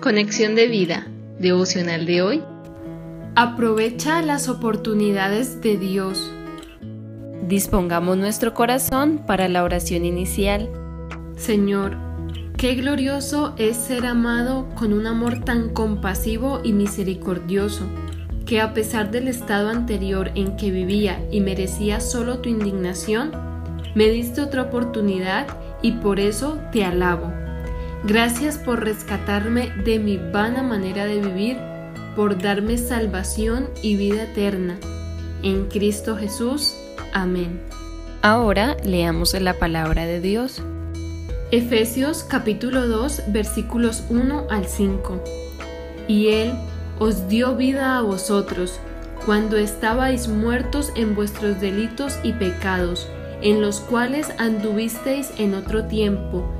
Conexión de vida, devocional de hoy. Aprovecha las oportunidades de Dios. Dispongamos nuestro corazón para la oración inicial. Señor, qué glorioso es ser amado con un amor tan compasivo y misericordioso, que a pesar del estado anterior en que vivía y merecía solo tu indignación, me diste otra oportunidad y por eso te alabo. Gracias por rescatarme de mi vana manera de vivir, por darme salvación y vida eterna. En Cristo Jesús. Amén. Ahora leamos la palabra de Dios. Efesios capítulo 2 versículos 1 al 5. Y Él os dio vida a vosotros, cuando estabais muertos en vuestros delitos y pecados, en los cuales anduvisteis en otro tiempo,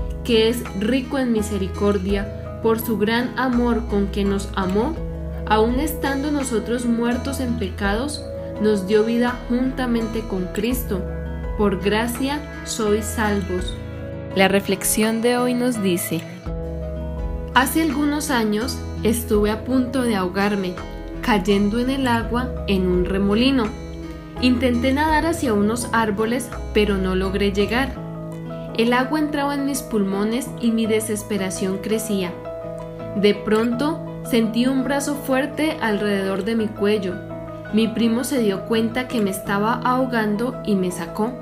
que es rico en misericordia, por su gran amor con que nos amó, aun estando nosotros muertos en pecados, nos dio vida juntamente con Cristo. Por gracia sois salvos. La reflexión de hoy nos dice, Hace algunos años estuve a punto de ahogarme, cayendo en el agua en un remolino. Intenté nadar hacia unos árboles, pero no logré llegar. El agua entraba en mis pulmones y mi desesperación crecía. De pronto sentí un brazo fuerte alrededor de mi cuello. Mi primo se dio cuenta que me estaba ahogando y me sacó.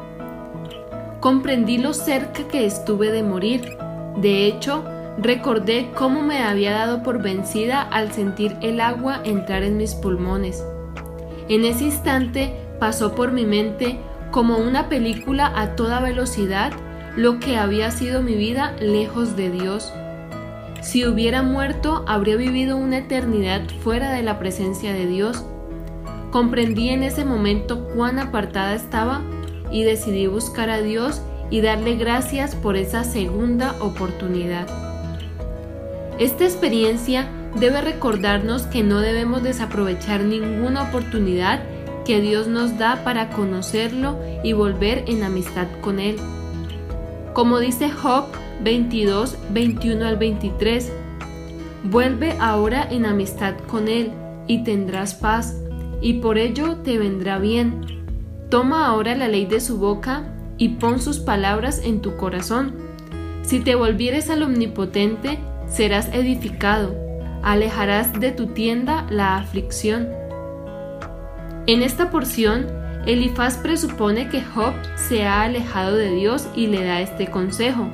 Comprendí lo cerca que estuve de morir. De hecho, recordé cómo me había dado por vencida al sentir el agua entrar en mis pulmones. En ese instante pasó por mi mente como una película a toda velocidad lo que había sido mi vida lejos de Dios. Si hubiera muerto, habría vivido una eternidad fuera de la presencia de Dios. Comprendí en ese momento cuán apartada estaba y decidí buscar a Dios y darle gracias por esa segunda oportunidad. Esta experiencia debe recordarnos que no debemos desaprovechar ninguna oportunidad que Dios nos da para conocerlo y volver en amistad con Él. Como dice Job 22, 21 al 23, vuelve ahora en amistad con Él y tendrás paz, y por ello te vendrá bien. Toma ahora la ley de su boca y pon sus palabras en tu corazón. Si te volvieres al Omnipotente, serás edificado, alejarás de tu tienda la aflicción. En esta porción, Elifaz presupone que Job se ha alejado de Dios y le da este consejo,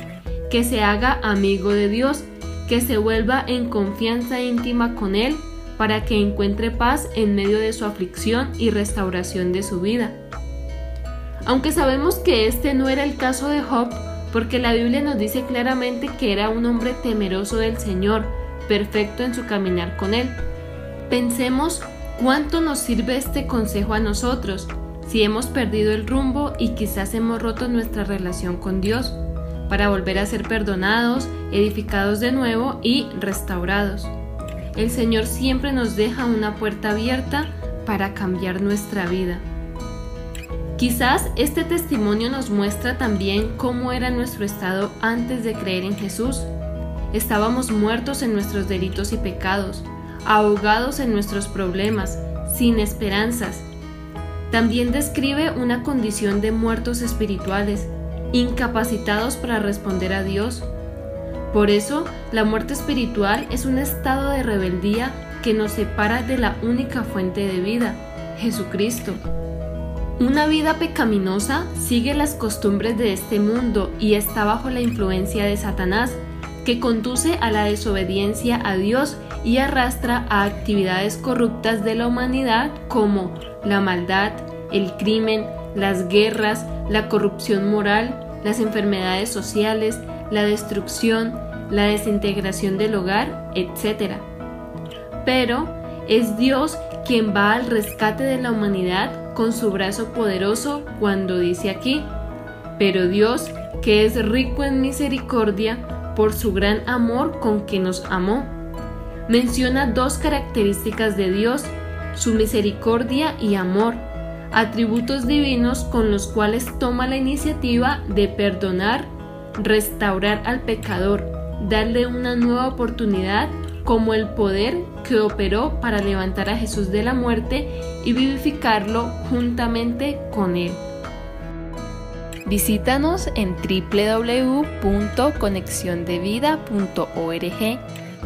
que se haga amigo de Dios, que se vuelva en confianza íntima con Él para que encuentre paz en medio de su aflicción y restauración de su vida. Aunque sabemos que este no era el caso de Job, porque la Biblia nos dice claramente que era un hombre temeroso del Señor, perfecto en su caminar con Él. Pensemos ¿Cuánto nos sirve este consejo a nosotros si hemos perdido el rumbo y quizás hemos roto nuestra relación con Dios para volver a ser perdonados, edificados de nuevo y restaurados? El Señor siempre nos deja una puerta abierta para cambiar nuestra vida. Quizás este testimonio nos muestra también cómo era nuestro estado antes de creer en Jesús. Estábamos muertos en nuestros delitos y pecados ahogados en nuestros problemas, sin esperanzas. También describe una condición de muertos espirituales, incapacitados para responder a Dios. Por eso, la muerte espiritual es un estado de rebeldía que nos separa de la única fuente de vida, Jesucristo. Una vida pecaminosa sigue las costumbres de este mundo y está bajo la influencia de Satanás, que conduce a la desobediencia a Dios y arrastra a actividades corruptas de la humanidad como la maldad, el crimen, las guerras, la corrupción moral, las enfermedades sociales, la destrucción, la desintegración del hogar, etc. pero es Dios quien va al rescate de la humanidad con su brazo poderoso cuando dice aquí, pero Dios, que es rico en misericordia, por su gran amor con que nos amó. Menciona dos características de Dios, su misericordia y amor, atributos divinos con los cuales toma la iniciativa de perdonar, restaurar al pecador, darle una nueva oportunidad como el poder que operó para levantar a Jesús de la muerte y vivificarlo juntamente con él. Visítanos en www.conexiondevida.org.